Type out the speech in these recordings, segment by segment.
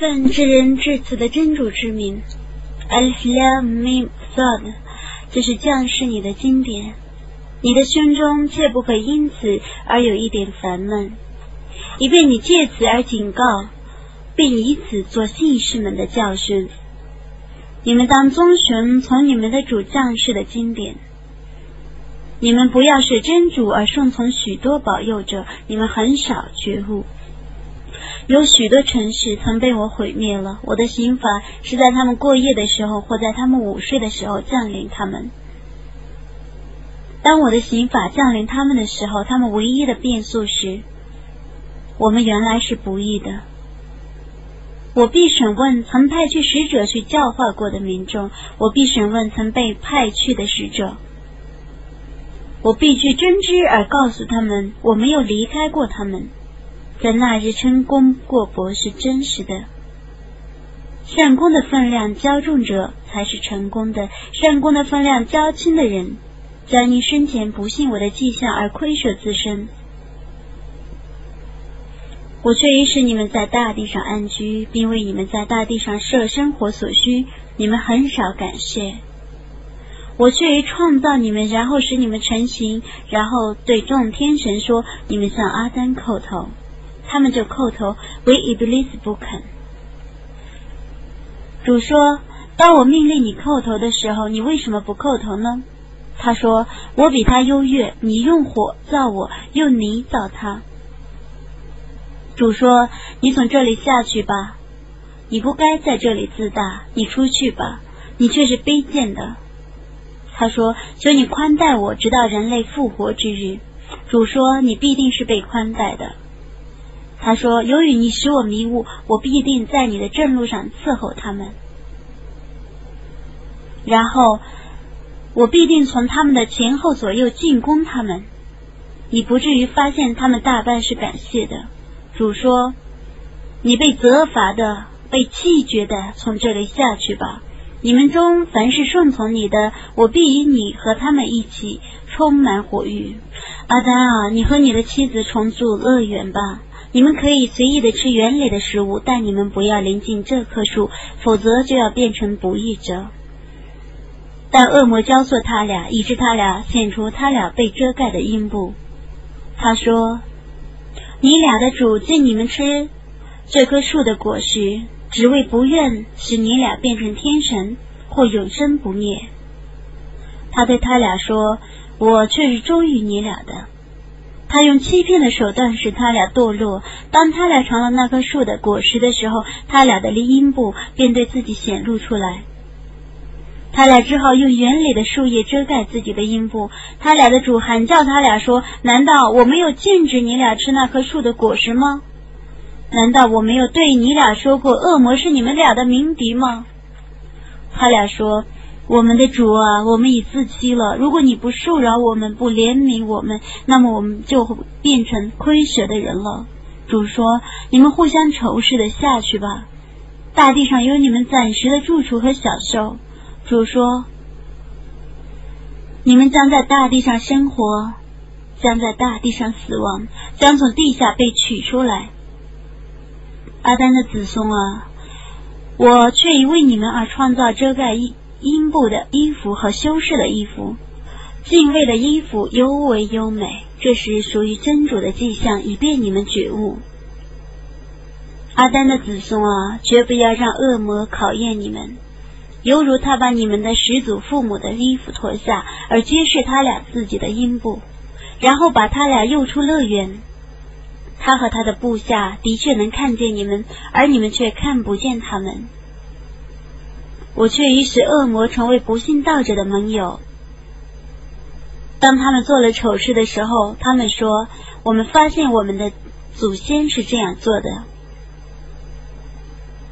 奉至仁至慈的真主之名，Alif Lam Mim Sad，这是将士你的经典。你的胸中切不可因此而有一点烦闷，以便你借此而警告，并以此做信士们的教训。你们当遵循从你们的主将士的经典。你们不要是真主而顺从许多保佑者，你们很少觉悟。有许多城市曾被我毁灭了。我的刑罚是在他们过夜的时候，或在他们午睡的时候降临他们。当我的刑法降临他们的时候，他们唯一的变数是：我们原来是不义的。我必审问曾派去使者去教化过的民众，我必审问曾被派去的使者，我必去真知而告诉他们，我没有离开过他们。在那日称功过薄是真实的，善功的分量较重者才是成功的，善功的分量较轻的人，将因生前不信我的迹象而亏损自身。我却已使你们在大地上安居，并为你们在大地上设生活所需，你们很少感谢。我却已创造你们，然后使你们成型，然后对众天神说：“你们向阿丹叩头。”他们就叩头，唯伊布利斯不肯。主说：“当我命令你叩头的时候，你为什么不叩头呢？”他说：“我比他优越，你用火造我，用泥造他。”主说：“你从这里下去吧，你不该在这里自大，你出去吧，你却是卑贱的。”他说：“求你宽待我，直到人类复活之日。”主说：“你必定是被宽待的。”他说：“由于你使我迷雾，我必定在你的正路上伺候他们。然后，我必定从他们的前后左右进攻他们。你不至于发现他们大半是感谢的。”主说：“你被责罚的、被弃绝的，从这里下去吧。你们中凡是顺从你的，我必与你和他们一起充满火狱。阿丹啊，你和你的妻子重组乐园吧。”你们可以随意的吃园里的食物，但你们不要临近这棵树，否则就要变成不义者。但恶魔教唆他俩，以致他俩显出他俩被遮盖的阴部。他说：“你俩的主见你们吃这棵树的果实，只为不愿使你俩变成天神或永生不灭。”他对他俩说：“我却是忠于你俩的。”他用欺骗的手段使他俩堕落。当他俩尝了那棵树的果实的时候，他俩的阴部便对自己显露出来。他俩只好用园里的树叶遮盖自己的阴部。他俩的主喊叫他俩说：“难道我没有禁止你俩吃那棵树的果实吗？难道我没有对你俩说过恶魔是你们俩的鸣笛吗？”他俩说。我们的主啊，我们已自欺了。如果你不恕饶我们，不怜悯我们，那么我们就会变成亏舍的人了。主说：“你们互相仇视的下去吧，大地上有你们暂时的住处和享受。”主说：“你们将在大地上生活，将在大地上死亡，将从地下被取出来。”阿丹的子孙啊，我却已为你们而创造遮盖衣。阴部的衣服和修饰的衣服，敬畏的衣服尤为优美，这是属于真主的迹象，以便你们觉悟。阿丹的子孙啊，绝不要让恶魔考验你们，犹如他把你们的始祖父母的衣服脱下，而揭示他俩自己的阴部，然后把他俩诱出乐园。他和他的部下的确能看见你们，而你们却看不见他们。我却已使恶魔成为不信道者的盟友。当他们做了丑事的时候，他们说：“我们发现我们的祖先是这样做的，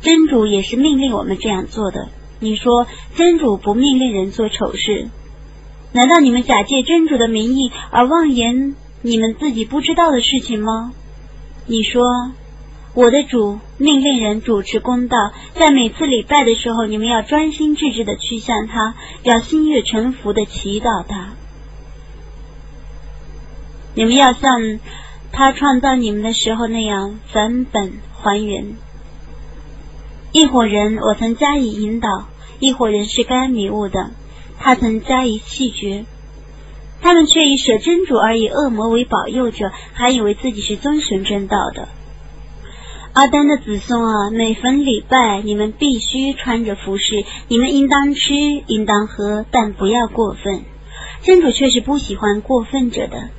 真主也是命令我们这样做的。”你说真主不命令人做丑事？难道你们假借真主的名义而妄言你们自己不知道的事情吗？你说。我的主命令人主持公道，在每次礼拜的时候，你们要专心致志的去向他，要心悦诚服的祈祷他。你们要像他创造你们的时候那样返本还原。一伙人我曾加以引导，一伙人是该迷雾的，他曾加以弃绝。他们却以舍真主而以恶魔为保佑者，还以为自己是遵循真道的。阿丹的子孙啊，每逢礼拜，你们必须穿着服饰，你们应当吃，应当喝，但不要过分。真主却是不喜欢过分者的。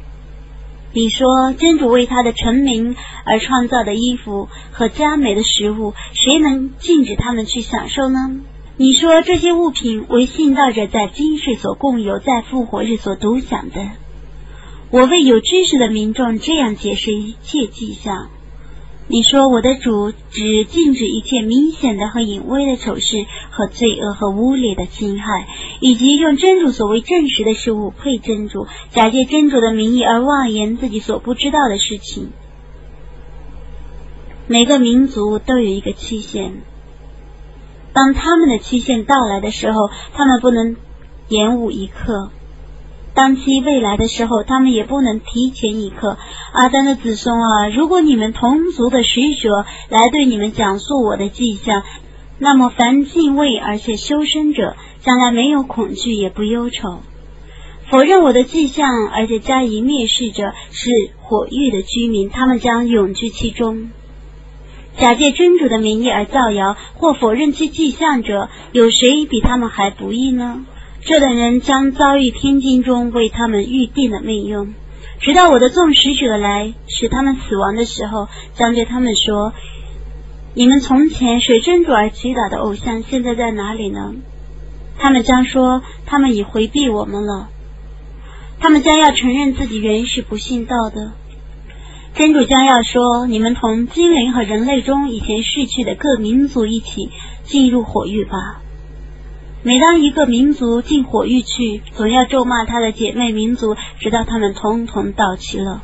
你说，真主为他的臣民而创造的衣服和佳美的食物，谁能禁止他们去享受呢？你说这些物品为信道者在今世所共有，在复活日所独享的。我为有知识的民众这样解释一切迹象。你说我的主只禁止一切明显的和隐微的丑事和罪恶和污劣的侵害，以及用真主所谓证实的事物配真主，假借真主的名义而妄言自己所不知道的事情。每个民族都有一个期限。当他们的期限到来的时候，他们不能延误一刻；当期未来的时候，他们也不能提前一刻。阿丹的子孙啊，如果你们同族的使者来对你们讲述我的迹象，那么凡敬畏而且修身者，将来没有恐惧也不忧愁；否认我的迹象而且加以蔑视者，是火域的居民，他们将永居其中。假借真主的名义而造谣或否认其迹象者，有谁比他们还不义呢？这等人将遭遇天经中为他们预定的命运，直到我的众使者来使他们死亡的时候，将对他们说：“你们从前水真主而祈祷的偶像，现在在哪里呢？”他们将说：“他们已回避我们了。”他们将要承认自己原是不信道的。真主将要说：“你们同精灵和人类中以前逝去的各民族一起进入火域吧。每当一个民族进火域去，总要咒骂他的姐妹民族，直到他们通通到齐了。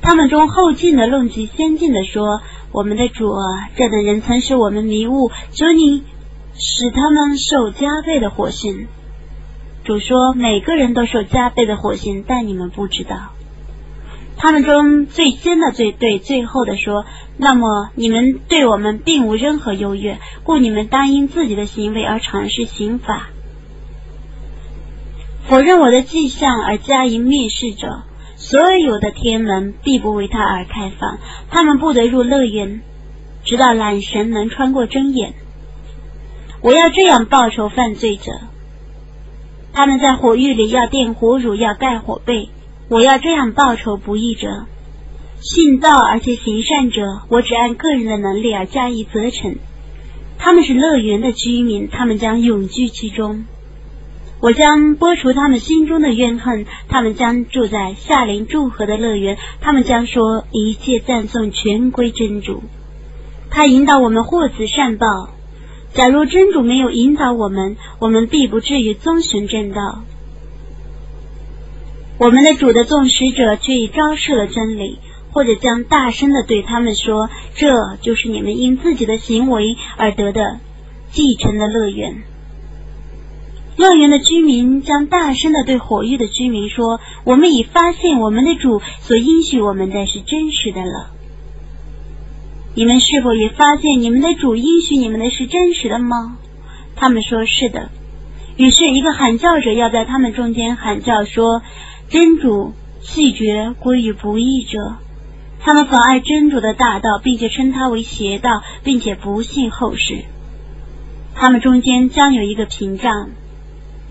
他们中后进的论及先进的说：‘我们的主啊，这等人曾使我们迷雾，求你使他们受加倍的火刑。’主说：‘每个人都受加倍的火刑，但你们不知道。’”他们中最先的最对最后的说：“那么你们对我们并无任何优越，故你们当因自己的行为而尝试刑法。否认我的迹象而加以蔑视者，所有的天门必不为他而开放，他们不得入乐园，直到懒神能穿过睁眼。我要这样报仇犯罪者，他们在火狱里要垫火乳，要盖火被。”我要这样报仇不义者，信道而且行善者，我只按个人的能力而加以责惩。他们是乐园的居民，他们将永居其中。我将拨除他们心中的怨恨，他们将住在夏林祝贺的乐园。他们将说一切赞颂全归真主。他引导我们获此善报。假如真主没有引导我们，我们必不至于遵循正道。我们的主的众使者却已昭示了真理，或者将大声的对他们说：“这就是你们因自己的行为而得的继承的乐园。”乐园的居民将大声的对火域的居民说：“我们已发现我们的主所应许我们的是真实的了。你们是否也发现你们的主应许你们的是真实的吗？”他们说：“是的。”于是，一个喊叫者要在他们中间喊叫说。真主弃绝归于不义者，他们妨碍真主的大道，并且称他为邪道，并且不信后世。他们中间将有一个屏障，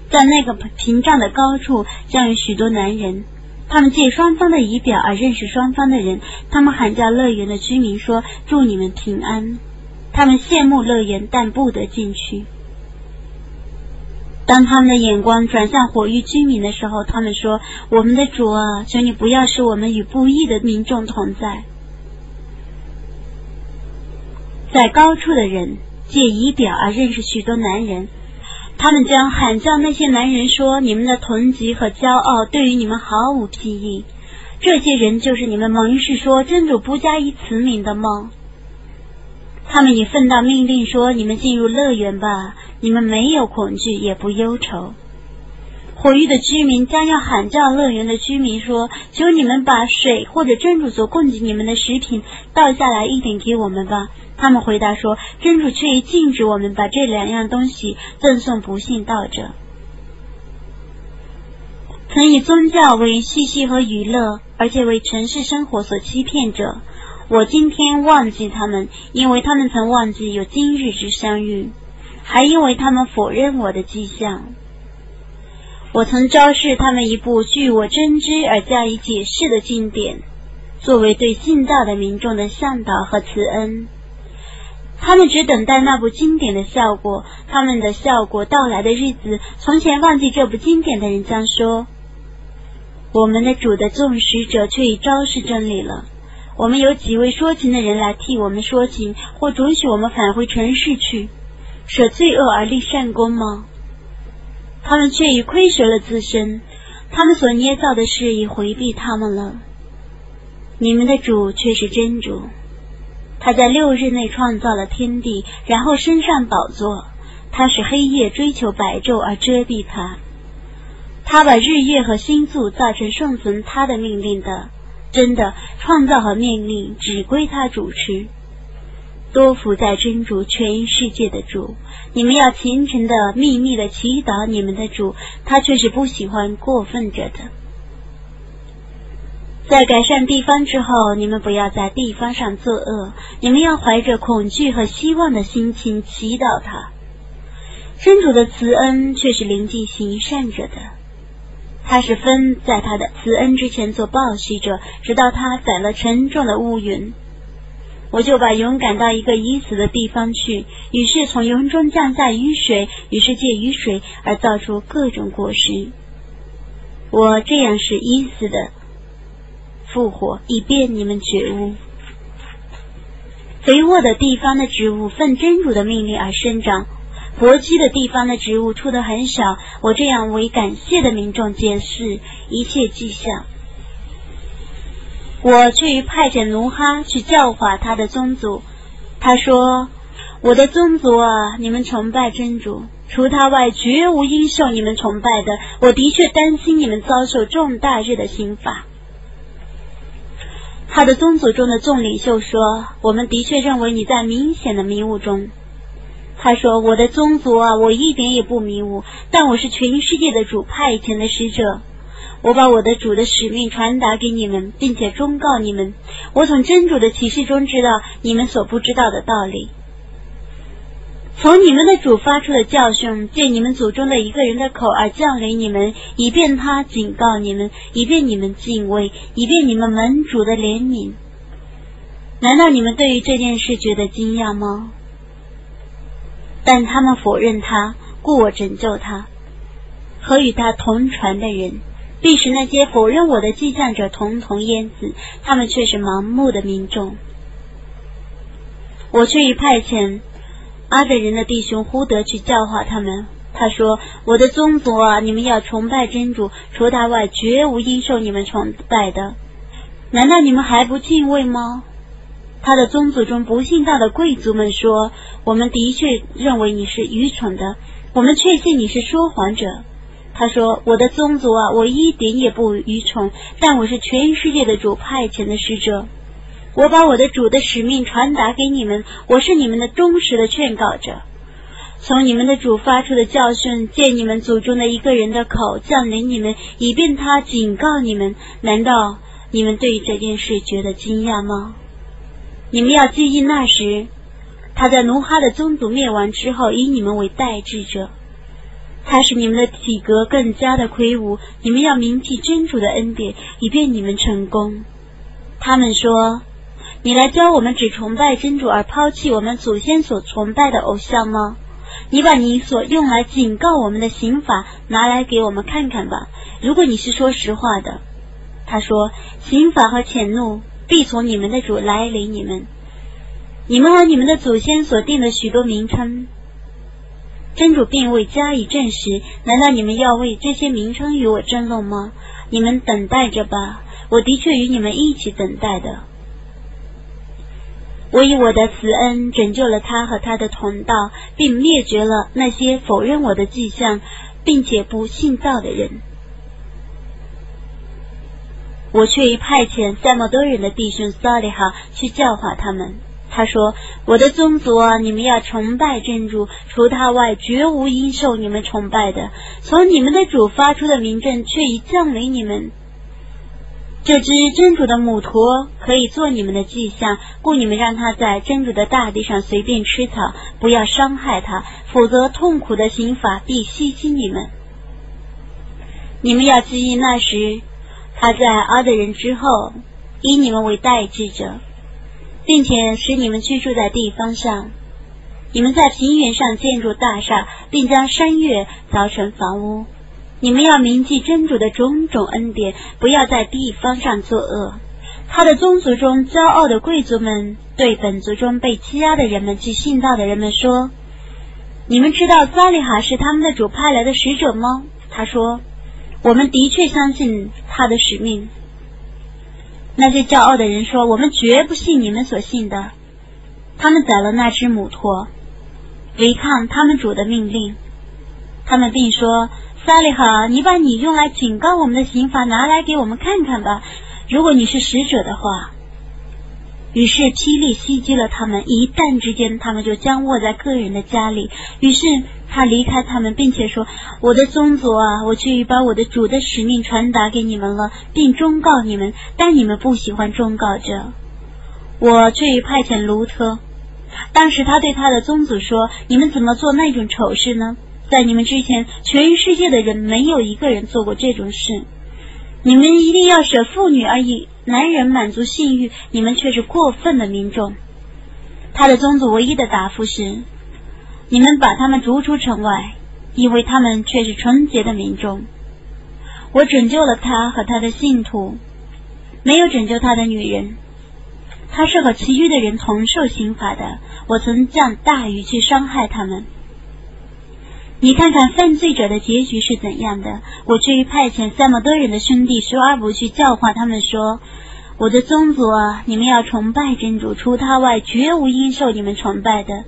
在那个屏障的高处将有许多男人，他们借双方的仪表而认识双方的人。他们喊叫乐园的居民说：“祝你们平安。”他们羡慕乐园，但不得进去。当他们的眼光转向火域居民的时候，他们说：“我们的主啊，求你不要使我们与不义的民众同在。”在高处的人借仪表而认识许多男人，他们将喊叫那些男人说：“你们的囤积和骄傲对于你们毫无裨益。”这些人就是你们蒙氏说真主不加以慈悯的梦？他们以奉到命令说：“你们进入乐园吧。”你们没有恐惧，也不忧愁。火域的居民将要喊叫乐园的居民说：“求你们把水或者真主所供给你们的食品倒下来一点给我们吧。”他们回答说：“真主却已禁止我们把这两样东西赠送不信道者。曾以宗教为嬉戏和娱乐，而且为城市生活所欺骗者，我今天忘记他们，因为他们曾忘记有今日之相遇，还因为他们否认我的迹象。我曾昭示他们一部据我真知而加以解释的经典，作为对信道的民众的向导和慈恩。”他们只等待那部经典的效果，他们的效果到来的日子，从前忘记这部经典的人将说：“我们的主的众使者却已昭示真理了。我们有几位说情的人来替我们说情，或准许我们返回城市去，舍罪恶而立善功吗？他们却已亏折了自身，他们所捏造的事已回避他们了。你们的主却是真主。”他在六日内创造了天地，然后升上宝座。他使黑夜追求白昼而遮蔽他。他把日月和星宿造成顺从他的命令的。真的，创造和命令只归他主持。多福在真主全世界的主，你们要虔诚的、秘密的祈祷你们的主，他却是不喜欢过分者的。在改善地方之后，你们不要在地方上作恶。你们要怀着恐惧和希望的心情祈祷他。真主的慈恩却是临近行善者的，他是分在他的慈恩之前做报喜者，直到他载了沉重的乌云。我就把云赶到一个已死的地方去，于是从云中降下雨水，于是借雨水而造出各种果实。我这样是已死的。复活，以便你们觉悟。肥沃的地方的植物奉真主的命令而生长，搏击的地方的植物出的很少。我这样为感谢的民众解释一切迹象。我却派遣奴哈去教化他的宗族。他说：“我的宗族啊，你们崇拜真主，除他外绝无应受你们崇拜的。我的确担心你们遭受重大日的刑罚。”他的宗族中的众领袖说：“我们的确认为你在明显的迷雾中。”他说：“我的宗族啊，我一点也不迷雾，但我是全世界的主派遣的使者。我把我的主的使命传达给你们，并且忠告你们。我从真主的启示中知道你们所不知道的道理。”从你们的主发出的教训，借你们祖宗的一个人的口而降临你们，以便他警告你们，以便你们敬畏，以便你们门主的怜悯。难道你们对于这件事觉得惊讶吗？但他们否认他，故我拯救他和与他同船的人，必使那些否认我的迹象者统统淹死。他们却是盲目的民众，我却已派遣。阿德人的弟兄呼德去教化他们。他说：“我的宗族啊，你们要崇拜真主，除他外绝无应受你们崇拜的。难道你们还不敬畏吗？”他的宗族中不信道的贵族们说：“我们的确认为你是愚蠢的，我们确信你是说谎者。”他说：“我的宗族啊，我一点也不愚蠢，但我是全世界的主派遣的使者。”我把我的主的使命传达给你们，我是你们的忠实的劝告者。从你们的主发出的教训，借你们祖宗的一个人的口降临你们，以便他警告你们。难道你们对这件事觉得惊讶吗？你们要记忆那时，他在奴哈的宗族灭亡之后，以你们为代志者，他使你们的体格更加的魁梧。你们要铭记真主的恩典，以便你们成功。他们说。你来教我们只崇拜真主而抛弃我们祖先所崇拜的偶像吗？你把你所用来警告我们的刑法拿来给我们看看吧。如果你是说实话的，他说刑法和谴怒必从你们的主来临你们。你们和你们的祖先所定的许多名称，真主并未加以证实。难道你们要为这些名称与我争论吗？你们等待着吧，我的确与你们一起等待的。我以我的慈恩拯救了他和他的同道，并灭绝了那些否认我的迹象并且不信道的人。我却已派遣塞莫多人的弟兄萨利哈去教化他们。他说：“我的宗族啊，你们要崇拜真主，除他外绝无应受你们崇拜的。从你们的主发出的名证，却已降临你们。这只真主的母驼可以做你们的迹象，故你们让它在真主的大地上随便吃草，不要伤害它，否则痛苦的刑罚必袭击你们。你们要记忆那时，他在阿德人之后，以你们为代志者。”并且使你们居住在地方上，你们在平原上建筑大厦，并将山岳凿成房屋。你们要铭记真主的种种恩典，不要在地方上作恶。他的宗族中骄傲的贵族们对本族中被欺压的人们及信道的人们说：“你们知道萨利哈是他们的主派来的使者吗？”他说：“我们的确相信他的使命。”那些骄傲的人说：“我们绝不信你们所信的。”他们宰了那只母驼，违抗他们主的命令。他们并说：“萨利哈，你把你用来警告我们的刑罚拿来给我们看看吧，如果你是使者的话。”于是霹雳袭击了他们，一旦之间，他们就僵卧在个人的家里。于是他离开他们，并且说：“我的宗族啊，我却已把我的主的使命传达给你们了，并忠告你们，但你们不喜欢忠告者。我却已派遣卢特。当时他对他的宗族说：‘你们怎么做那种丑事呢？在你们之前，全世界的人没有一个人做过这种事。你们一定要舍妇女而已。’”男人满足性欲，你们却是过分的民众。他的宗族唯一的答复是：你们把他们逐出城外，因为他们却是纯洁的民众。我拯救了他和他的信徒，没有拯救他的女人。他是和其余的人同受刑罚的。我曾降大雨去伤害他们。你看看犯罪者的结局是怎样的？我去派遣三么多人的兄弟舒阿布去教化他们说：“我的宗族啊，你们要崇拜真主，除他外绝无应受你们崇拜的。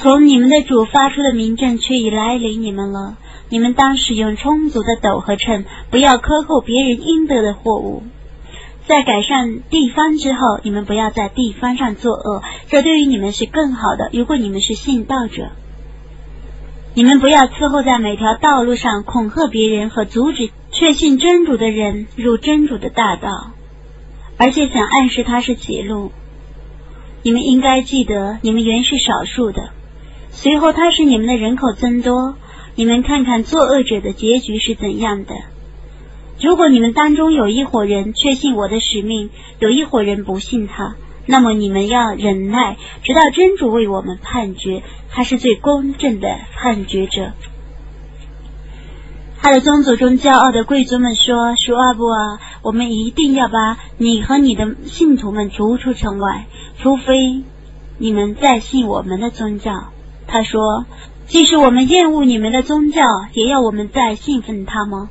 从你们的主发出的名证却已来临你们了。你们当使用充足的斗和秤，不要克扣别人应得的货物。在改善地方之后，你们不要在地方上作恶，这对于你们是更好的。如果你们是信道者。”你们不要伺候在每条道路上恐吓别人和阻止确信真主的人入真主的大道，而且想暗示他是歧路。你们应该记得，你们原是少数的，随后他使你们的人口增多。你们看看作恶者的结局是怎样的。如果你们当中有一伙人确信我的使命，有一伙人不信他。那么你们要忍耐，直到真主为我们判决，他是最公正的判决者。他的宗族中骄傲的贵族们说：“舒阿布啊，我们一定要把你和你的信徒们逐出城外，除非你们再信我们的宗教。”他说：“即使我们厌恶你们的宗教，也要我们再信奉他吗？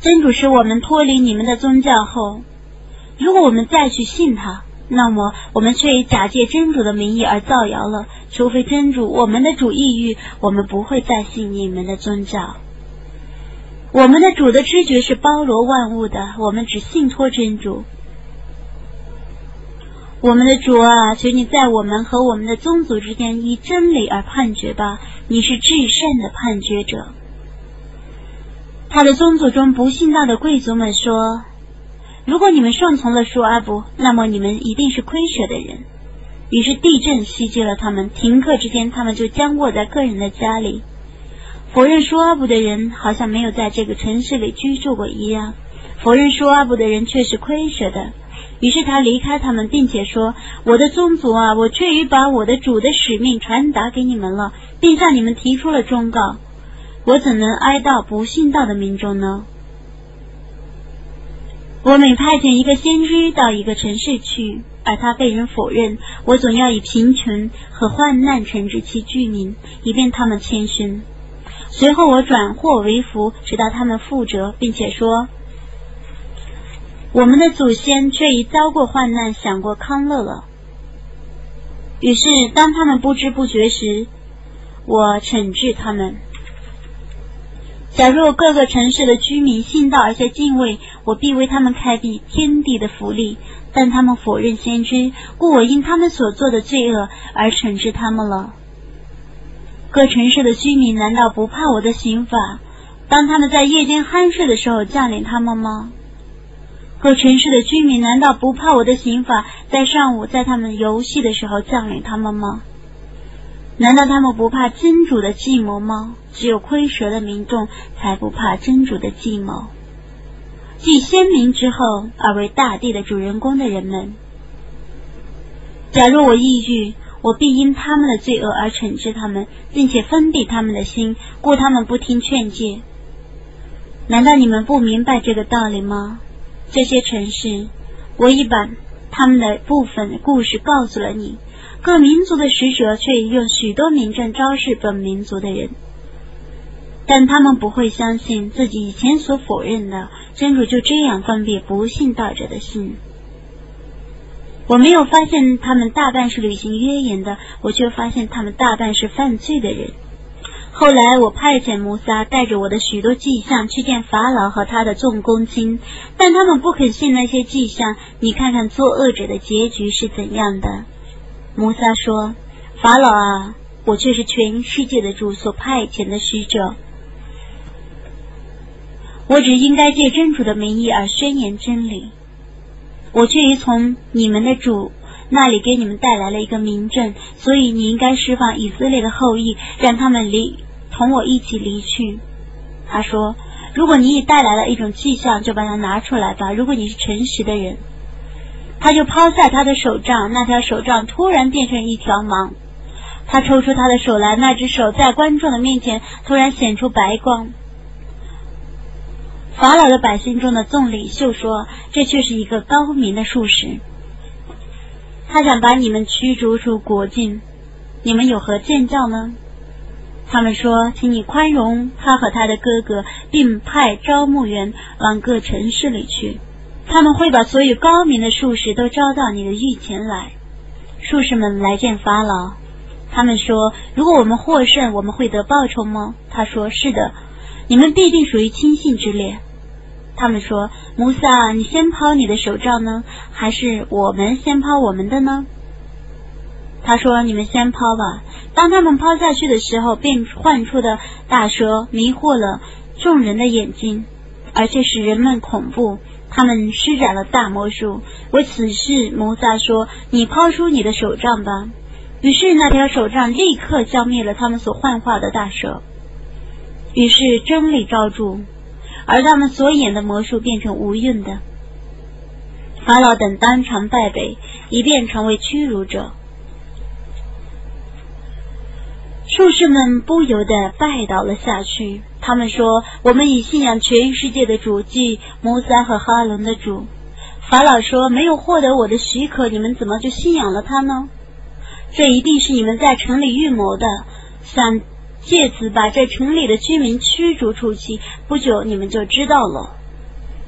真主使我们脱离你们的宗教后，如果我们再去信他。”那么，我们却以假借真主的名义而造谣了。除非真主我们的主抑郁，我们不会再信你们的宗教。我们的主的知觉是包罗万物的，我们只信托真主。我们的主啊，求你在我们和我们的宗族之间以真理而判决吧。你是至善的判决者。他的宗族中不信道的贵族们说。如果你们顺从了舒阿布，那么你们一定是亏舍的人。于是地震袭击了他们，停课之间，他们就僵卧在个人的家里。否认舒阿布的人好像没有在这个城市里居住过一样。否认舒阿布的人却是亏舍的。于是他离开他们，并且说：“我的宗族啊，我却已把我的主的使命传达给你们了，并向你们提出了忠告。我怎能哀悼不信道的民众呢？”我每派遣一个先知到一个城市去，而他被人否认，我总要以贫穷和患难惩治其居民，以便他们谦逊。随后我转祸为福，直到他们负责，并且说：“我们的祖先却已遭过患难，享过康乐了。”于是，当他们不知不觉时，我惩治他们。假若各个城市的居民信道而且敬畏，我必为他们开辟天地的福利，但他们否认先知，故我因他们所做的罪恶而惩治他们了。各城市的居民难道不怕我的刑法？当他们在夜间酣睡的时候降临他们吗？各城市的居民难道不怕我的刑法在上午在他们游戏的时候降临他们吗？难道他们不怕真主的计谋吗？只有亏折的民众才不怕真主的计谋。继先民之后而为大地的主人公的人们，假如我抑郁，我必因他们的罪恶而惩治他们，并且封闭他们的心，故他们不听劝诫。难道你们不明白这个道理吗？这些城市，我已把他们的部分故事告诉了你。各民族的使者却用许多名证昭示本民族的人，但他们不会相信自己以前所否认的真主就这样关闭不信道者的心。我没有发现他们大半是履行约言的，我却发现他们大半是犯罪的人。后来我派遣摩萨带着我的许多迹象去见法老和他的众公卿，但他们不肯信那些迹象。你看看作恶者的结局是怎样的？摩萨说：“法老啊，我却是全世界的主所派遣的使者，我只应该借真主的名义而宣言真理。我却已从你们的主。”那里给你们带来了一个明证，所以你应该释放以色列的后裔，让他们离同我一起离去。他说：“如果你已带来了一种迹象，就把它拿出来吧。如果你是诚实的人，他就抛下他的手杖，那条手杖突然变成一条蟒。他抽出他的手来，那只手在观众的面前突然显出白光。法老的百姓中的众领袖说：这却是一个高明的术士。”他想把你们驱逐出国境，你们有何见教呢？他们说：“请你宽容他和他的哥哥，并派招募员往各城市里去。他们会把所有高明的术士都招到你的御前来。”术士们来见法老，他们说：“如果我们获胜，我们会得报酬吗？”他说：“是的，你们必定属于亲信之列。”他们说：“穆萨，你先抛你的手杖呢，还是我们先抛我们的呢？”他说：“你们先抛吧。”当他们抛下去的时候，变幻出的大蛇迷惑了众人的眼睛，而且使人们恐怖。他们施展了大魔术。为此事，摩萨说：“你抛出你的手杖吧。”于是那条手杖立刻消灭了他们所幻化的大蛇。于是真理昭著。而他们所演的魔术变成无用的，法老等当场败北，以便成为屈辱者。术士们不由得拜倒了下去。他们说：“我们已信仰全世界的主，即摩萨和哈伦的主。”法老说：“没有获得我的许可，你们怎么就信仰了他呢？这一定是你们在城里预谋的，想。”借此把这城里的居民驱逐出去，不久你们就知道了。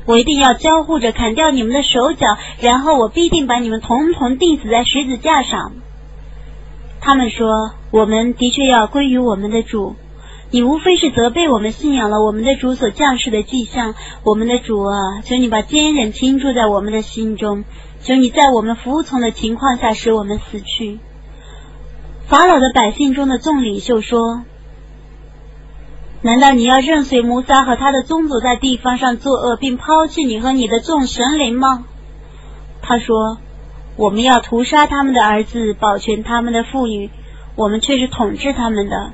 我一定要交互着砍掉你们的手脚，然后我必定把你们统统钉死在十字架上。他们说：“我们的确要归于我们的主。你无非是责备我们信仰了我们的主所降世的迹象。我们的主啊，求你把坚忍倾注在我们的心中，求你在我们服从的情况下使我们死去。”法老的百姓中的众领袖说。难道你要任随摩萨和他的宗族在地方上作恶，并抛弃你和你的众神灵吗？他说：“我们要屠杀他们的儿子，保全他们的妇女，我们却是统治他们的。”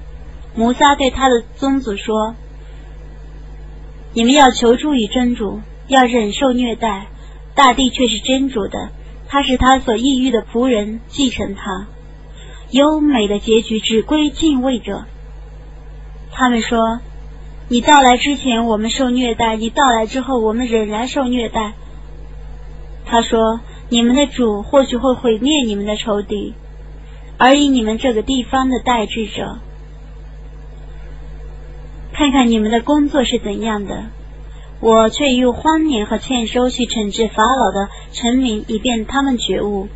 摩萨对他的宗族说：“你们要求助于真主，要忍受虐待。大地却是真主的，他是他所抑郁的仆人，继承他。优美的结局只归敬畏者。”他们说：“你到来之前，我们受虐待；你到来之后，我们仍然受虐待。”他说：“你们的主或许会毁灭你们的仇敌，而以你们这个地方的代志者，看看你们的工作是怎样的。我却用荒年和欠收去惩治法老的臣民，以便他们觉悟。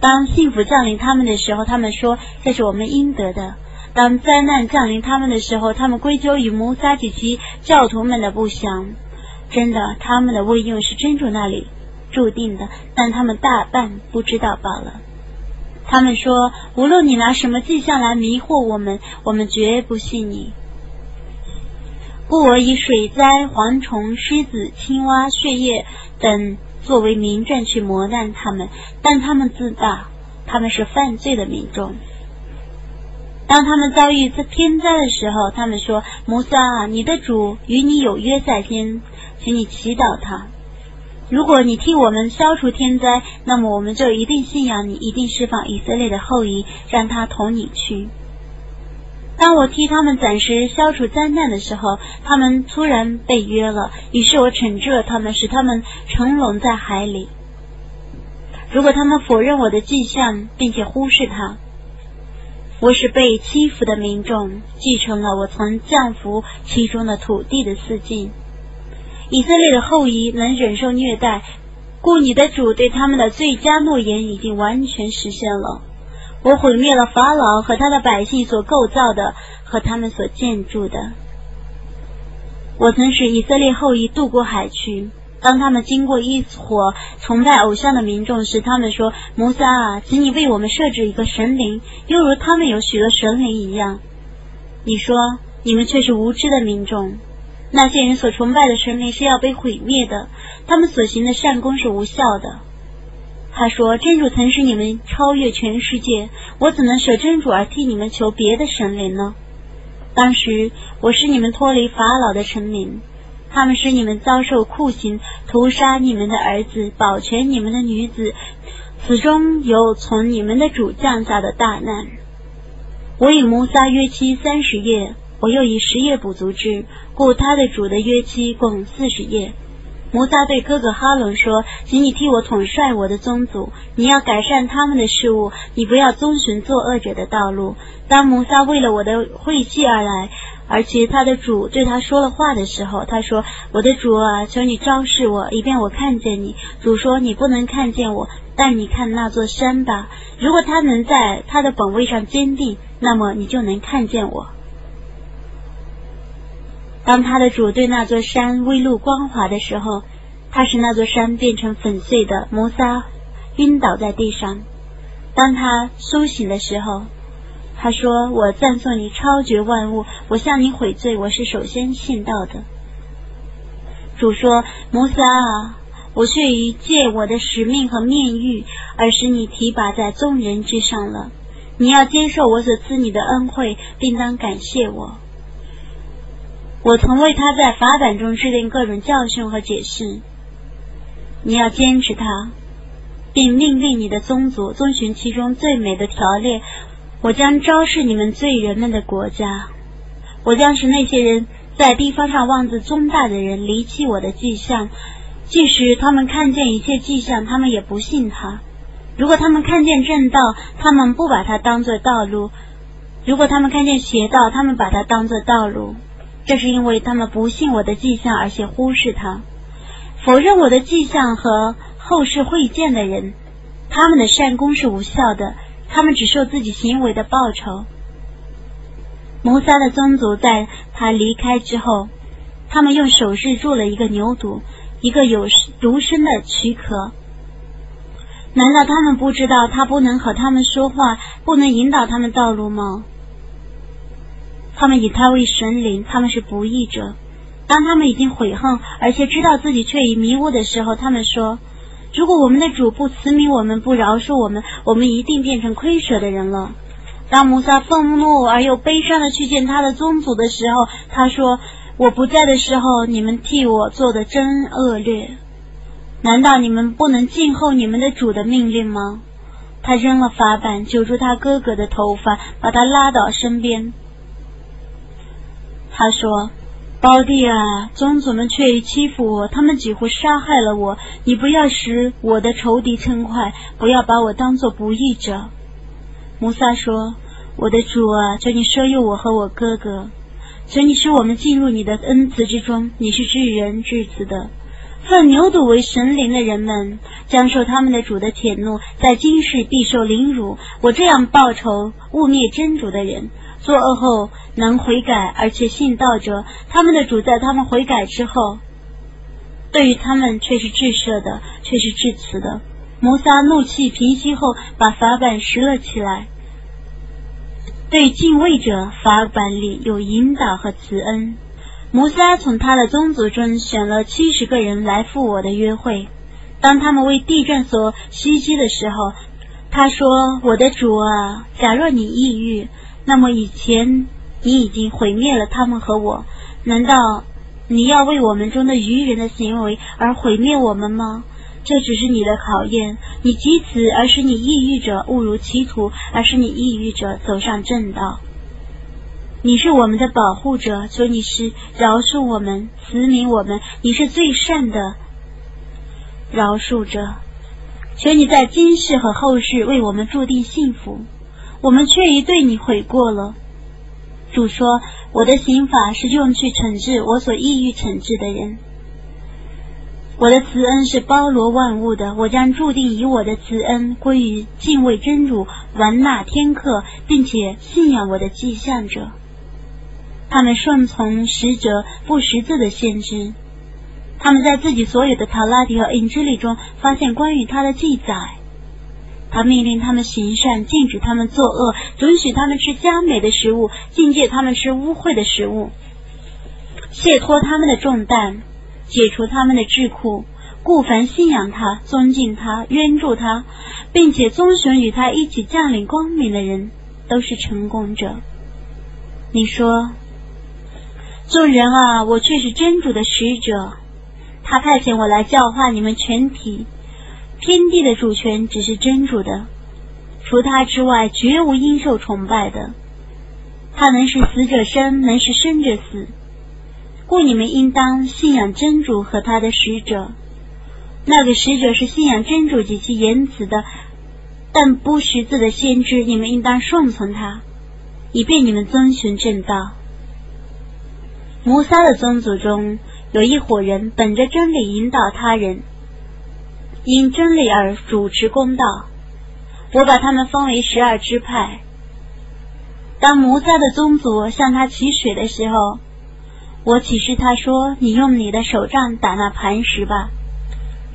当幸福降临他们的时候，他们说这是我们应得的。”当灾难降临他们的时候，他们归咎于摩萨及其教徒们的不祥。真的，他们的未用是真主那里，注定的，但他们大半不知道罢了。他们说，无论你拿什么迹象来迷惑我们，我们绝不信你。故我以水灾、蝗虫、狮子、青蛙、血液等作为明证去磨难他们，但他们自大，他们是犯罪的民众。当他们遭遇天灾的时候，他们说：“摩萨啊，你的主与你有约在先，请你祈祷他。如果你替我们消除天灾，那么我们就一定信仰你，一定释放以色列的后裔，让他同你去。”当我替他们暂时消除灾难的时候，他们突然被约了，于是我惩治了他们，使他们沉沦在海里。如果他们否认我的迹象，并且忽视他。我是被欺负的民众，继承了我曾降服其中的土地的四境。以色列的后裔能忍受虐待，故你的主对他们的最佳诺言已经完全实现了。我毁灭了法老和他的百姓所构造的和他们所建筑的。我曾使以色列后裔渡过海去。当他们经过一伙崇拜偶像的民众时，他们说：“摩萨啊，请你为我们设置一个神灵，犹如他们有许多神灵一样。”你说：“你们却是无知的民众。那些人所崇拜的神灵是要被毁灭的，他们所行的善功是无效的。”他说：“真主曾使你们超越全世界，我怎能舍真主而替你们求别的神灵呢？当时我是你们脱离法老的臣民。”他们使你们遭受酷刑，屠杀你们的儿子，保全你们的女子，此中有从你们的主降下的大难。我与摩萨约期三十夜，我又以十夜补足之，故他的主的约期共四十夜。摩萨对哥哥哈伦说：“请你替我统帅我的宗族，你要改善他们的事物，你不要遵循作恶者的道路。”当摩萨为了我的晦气而来。而且他的主对他说了话的时候，他说：“我的主啊，求你昭示我，以便我看见你。”主说：“你不能看见我，但你看那座山吧。如果他能在他的本位上坚定，那么你就能看见我。”当他的主对那座山微露光华的时候，他使那座山变成粉碎的。摩萨晕倒在地上。当他苏醒的时候。他说：“我赞颂你超绝万物，我向你悔罪，我是首先信道的。”主说：“摩萨啊，我却于借我的使命和面谕，而使你提拔在众人之上了。你要接受我所赐你的恩惠，并当感谢我。我曾为他在法版中制定各种教训和解释。你要坚持他，并命令你的宗族遵循其中最美的条例。”我将昭示你们罪人们的国家，我将使那些人在地方上妄自尊大的人离弃我的迹象，即使他们看见一切迹象，他们也不信他。如果他们看见正道，他们不把它当作道路；如果他们看见邪道，他们把它当作道路。这是因为他们不信我的迹象，而且忽视他，否认我的迹象和后世会见的人，他们的善功是无效的。他们只受自己行为的报酬。摩萨的宗族在他离开之后，他们用手势做了一个牛犊，一个有独身的躯壳。难道他们不知道他不能和他们说话，不能引导他们道路吗？他们以他为神灵，他们是不义者。当他们已经悔恨，而且知道自己却已迷雾的时候，他们说。如果我们的主不慈悯我们，不饶恕我们，我们一定变成亏舍的人了。当摩萨愤怒而又悲伤的去见他的宗族的时候，他说：“我不在的时候，你们替我做的真恶劣。难道你们不能静候你们的主的命令吗？”他扔了法板，揪住他哥哥的头发，把他拉到身边。他说。胞弟啊，宗族们却欺负我，他们几乎杀害了我。你不要使我的仇敌称快，不要把我当做不义者。摩萨说：“我的主啊，求你赦宥我和我哥哥，求你使我们进入你的恩慈之中。你是至仁至慈的。奉牛犊为神灵的人们将受他们的主的铁怒，在今世必受凌辱。我这样报仇污蔑真主的人。”作恶后能悔改，而且信道者，他们的主在他们悔改之后，对于他们却是至赦的，却是至慈的。摩萨怒气平息后，把法板拾了起来。对敬畏者，法板里有引导和慈恩。摩萨从他的宗族中选了七十个人来赴我的约会。当他们为地震所袭击的时候，他说：“我的主啊，假若你抑郁，那么以前你已经毁灭了他们和我。难道你要为我们中的愚人的行为而毁灭我们吗？这只是你的考验。你及此，而使你抑郁者误入歧途，而使你抑郁者走上正道。你是我们的保护者，求你是饶恕我们，慈悯我们。你是最善的饶恕者。”求你在今世和后世为我们注定幸福，我们却已对你悔过了。主说：“我的刑法是用去惩治我所抑郁惩治的人，我的慈恩是包罗万物的。我将注定以我的慈恩归于敬畏真主、完纳天客，并且信仰我的迹象者。他们顺从使者不识字的先知。”他们在自己所有的塔拉迪和印之里中发现关于他的记载。他命令他们行善，禁止他们作恶，准许他们吃佳美的食物，禁戒他们吃污秽的食物，卸脱他们的重担，解除他们的桎梏。故凡信仰他、尊敬他、援助他，并且遵循与他一起降临光明的人，都是成功者。你说，众人啊，我却是真主的使者。他派遣我来教化你们全体，天地的主权只是真主的，除他之外绝无应受崇拜的。他能使死者生，能使生者死，故你们应当信仰真主和他的使者。那个使者是信仰真主及其言辞的，但不识字的先知，你们应当顺从他，以便你们遵循正道。摩萨的宗族中。有一伙人本着真理引导他人，因真理而主持公道。我把他们分为十二支派。当摩萨的宗族向他取水的时候，我启示他说：“你用你的手杖打那磐石吧。”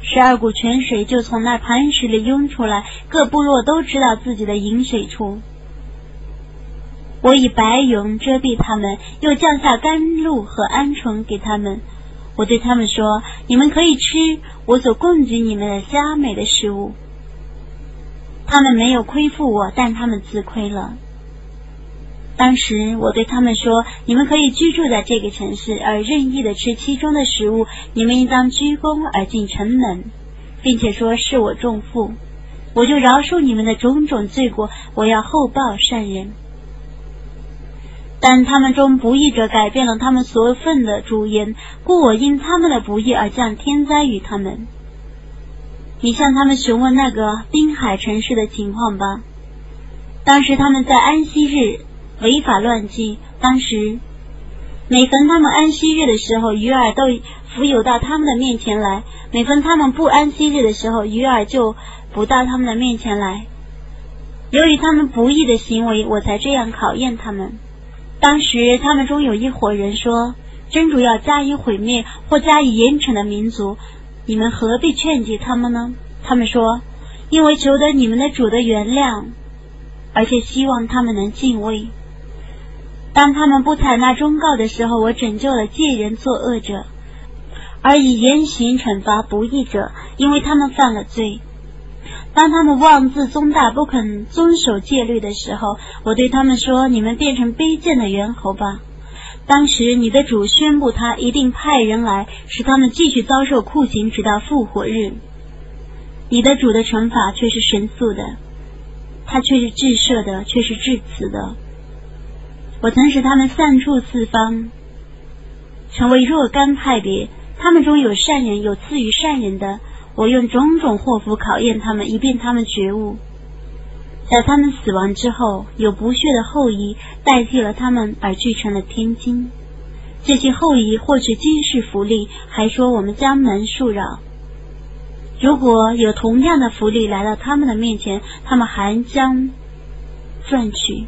十二股泉水就从那磐石里涌出来，各部落都知道自己的饮水处。我以白云遮蔽他们，又降下甘露和鹌鹑给他们。我对他们说：“你们可以吃我所供给你们的佳美的食物。”他们没有亏负我，但他们自亏了。当时我对他们说：“你们可以居住在这个城市，而任意的吃其中的食物。你们应当鞠躬而进城门，并且说是我重负，我就饶恕你们的种种罪过。我要厚报善人。”但他们中不义者改变了他们所份的主言，故我因他们的不义而降天灾于他们。你向他们询问那个滨海城市的情况吧。当时他们在安息日违法乱纪，当时每逢他们安息日的时候，鱼儿都浮游到他们的面前来；每逢他们不安息日的时候，鱼儿就不到他们的面前来。由于他们不义的行为，我才这样考验他们。当时他们中有一伙人说：“真主要加以毁灭或加以严惩的民族，你们何必劝解他们呢？”他们说：“因为求得你们的主的原谅，而且希望他们能敬畏。”当他们不采纳忠告的时候，我拯救了借人作恶者，而以严刑惩罚不义者，因为他们犯了罪。当他们妄自尊大、不肯遵守戒律的时候，我对他们说：“你们变成卑贱的猿猴吧！”当时你的主宣布，他一定派人来，使他们继续遭受酷刑，直到复活日。你的主的惩罚却是神速的，他却是至赦的，却是至慈的。我曾使他们散处四方，成为若干派别，他们中有善人，有赐予善人的。我用种种祸福考验他们，以便他们觉悟。在他们死亡之后，有不屑的后裔代替了他们，而聚成了天津。这些后裔获取今世福利，还说我们将门恕扰。如果有同样的福利来到他们的面前，他们还将赚取。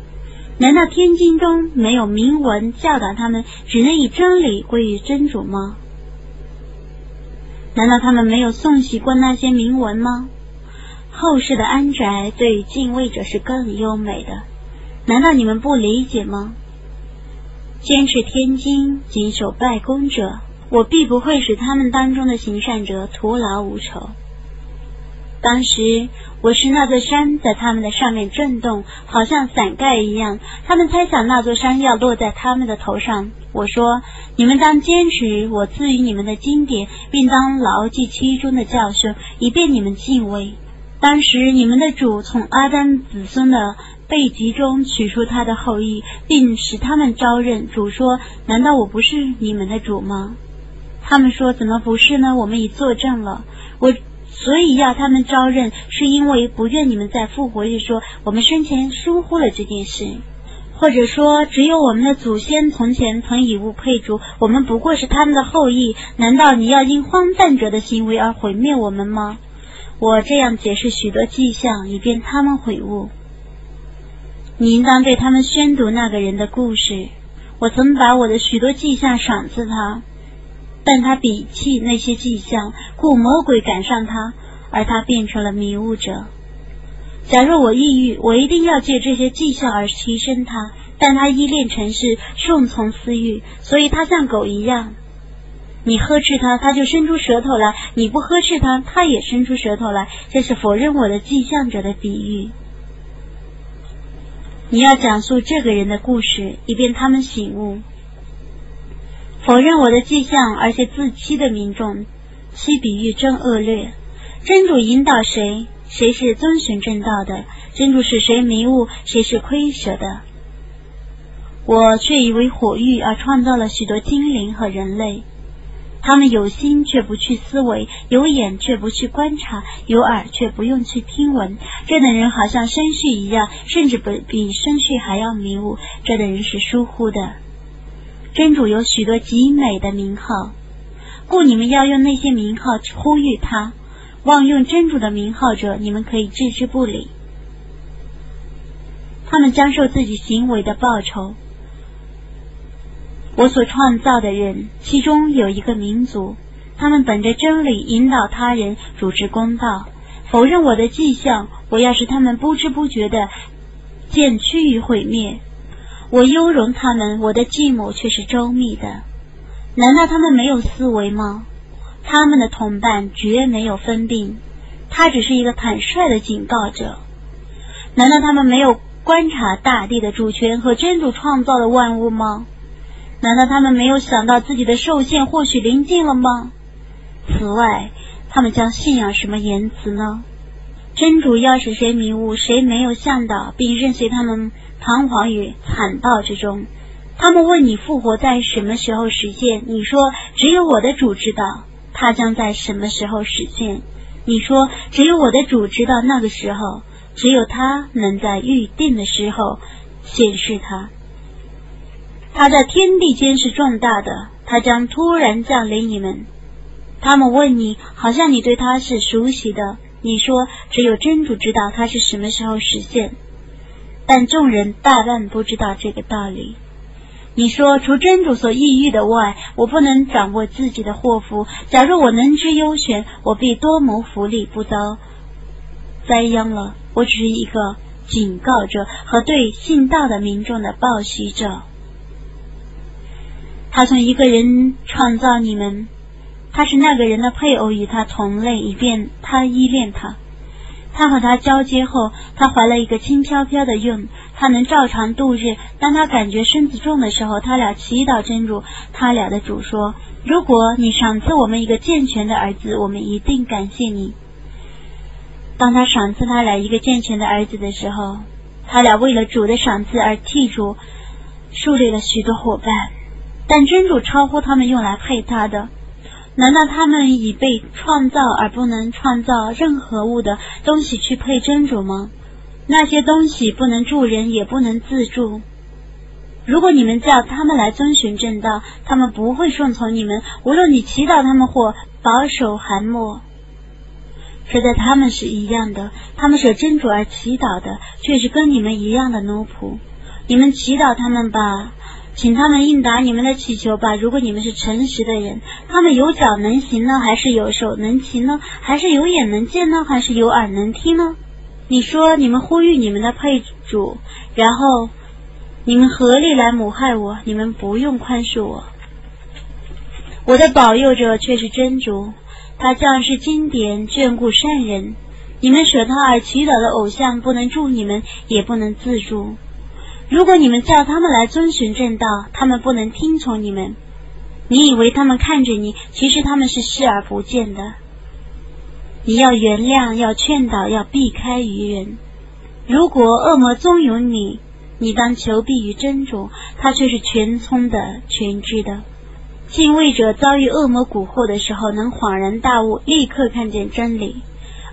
难道天经中没有明文教导他们，只能以真理归于真主吗？难道他们没有送习过那些铭文吗？后世的安宅对于敬畏者是更优美的，难道你们不理解吗？坚持天经、谨守拜功者，我必不会使他们当中的行善者徒劳无成。当时我是那座山在他们的上面震动，好像伞盖一样。他们猜想那座山要落在他们的头上。我说：你们当坚持我赐予你们的经典，并当牢记其中的教训，以便你们敬畏。当时你们的主从阿丹子孙的背脊中取出他的后裔，并使他们招认。主说：难道我不是你们的主吗？他们说：怎么不是呢？我们已作证了。我。所以要他们招认，是因为不愿你们在复活日说我们生前疏忽了这件事，或者说只有我们的祖先从前曾以物配主，我们不过是他们的后裔。难道你要因荒诞者的行为而毁灭我们吗？我这样解释许多迹象，以便他们悔悟。你应当对他们宣读那个人的故事。我曾把我的许多迹象赏赐他。但他鄙弃那些迹象，故魔鬼赶上他，而他变成了迷雾者。假若我抑郁，我一定要借这些迹象而提升他。但他依恋尘世，顺从私欲，所以他像狗一样。你呵斥他，他就伸出舌头来；你不呵斥他，他也伸出舌头来。这是否认我的迹象者的比喻。你要讲述这个人的故事，以便他们醒悟。否认我的迹象，而且自欺的民众，其比喻真恶劣。真主引导谁，谁是遵循正道的；真主使谁迷雾，谁是亏舍的。我却以为火域而创造了许多精灵和人类，他们有心却不去思维，有眼却不去观察，有耳却不用去听闻。这等人好像生序一样，甚至比比生序还要迷雾。这等人是疏忽的。真主有许多极美的名号，故你们要用那些名号呼吁他。妄用真主的名号者，你们可以置之不理。他们将受自己行为的报酬。我所创造的人，其中有一个民族，他们本着真理引导他人，主持公道。否认我的迹象，我要使他们不知不觉的渐趋于毁灭。我优容他们，我的继母却是周密的。难道他们没有思维吗？他们的同伴绝没有分病，他只是一个坦率的警告者。难道他们没有观察大地的主权和真主创造的万物吗？难道他们没有想到自己的受限或许临近了吗？此外，他们将信仰什么言辞呢？真主要使谁迷雾，谁没有向导，并任随他们。彷徨于惨道之中，他们问你复活在什么时候实现？你说只有我的主知道，他将在什么时候实现？你说只有我的主知道那个时候，只有他能在预定的时候显示他。他在天地间是壮大的，他将突然降临你们。他们问你，好像你对他是熟悉的。你说只有真主知道他是什么时候实现。但众人大半不知道这个道理。你说，除真主所抑郁的外，我不能掌握自己的祸福。假如我能知优选，我必多谋福利，不遭灾殃了。我只是一个警告者和对信道的民众的报喜者。他从一个人创造你们，他是那个人的配偶，与他同类，以便他依恋他。他和他交接后，他怀了一个轻飘飘的孕，他能照常度日。当他感觉身子重的时候，他俩祈祷真主。他俩的主说：“如果你赏赐我们一个健全的儿子，我们一定感谢你。”当他赏赐他俩一个健全的儿子的时候，他俩为了主的赏赐而替主树立了许多伙伴，但真主超乎他们用来配他的。难道他们已被创造而不能创造任何物的东西去配真主吗？那些东西不能助人，也不能自助。如果你们叫他们来遵循正道，他们不会顺从你们。无论你祈祷他们或保守寒默，这在他们是一样的。他们舍真主而祈祷的，却是跟你们一样的奴仆。你们祈祷他们吧。请他们应答你们的祈求吧。如果你们是诚实的人，他们有脚能行呢，还是有手能行呢？还是有眼能见呢，还是有耳能听呢？你说你们呼吁你们的配主，然后你们合力来谋害我，你们不用宽恕我。我的保佑者却是真主，他将是经典眷顾善人。你们舍他而祈祷的偶像不能助你们，也不能自助。如果你们叫他们来遵循正道，他们不能听从你们。你以为他们看着你，其实他们是视而不见的。你要原谅，要劝导，要避开愚人。如果恶魔纵容你，你当求必于真主，他却是全聪的、全知的。敬畏者遭遇恶魔蛊惑的时候，能恍然大悟，立刻看见真理。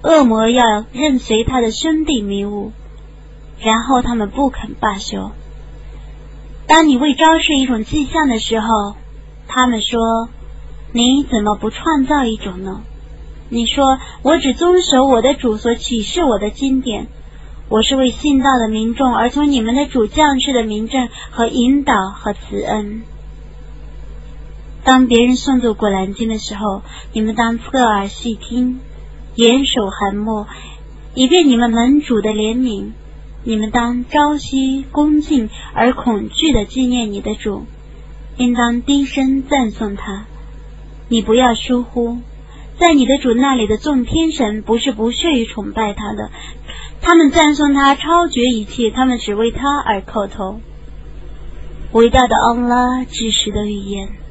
恶魔要任随他的兄弟迷雾。然后他们不肯罢休。当你为昭示一种迹象的时候，他们说：“你怎么不创造一种呢？”你说：“我只遵守我的主所启示我的经典，我是为信道的民众而从你们的主降世的民政和引导和慈恩。”当别人诵读《古兰经》的时候，你们当侧耳细听，严守寒默，以便你们门主的怜悯。你们当朝夕恭敬而恐惧的纪念你的主，应当低声赞颂他。你不要疏忽，在你的主那里的众天神不是不屑于崇拜他的，他们赞颂他超绝一切，他们只为他而叩头。伟大的安拉，知识的语言。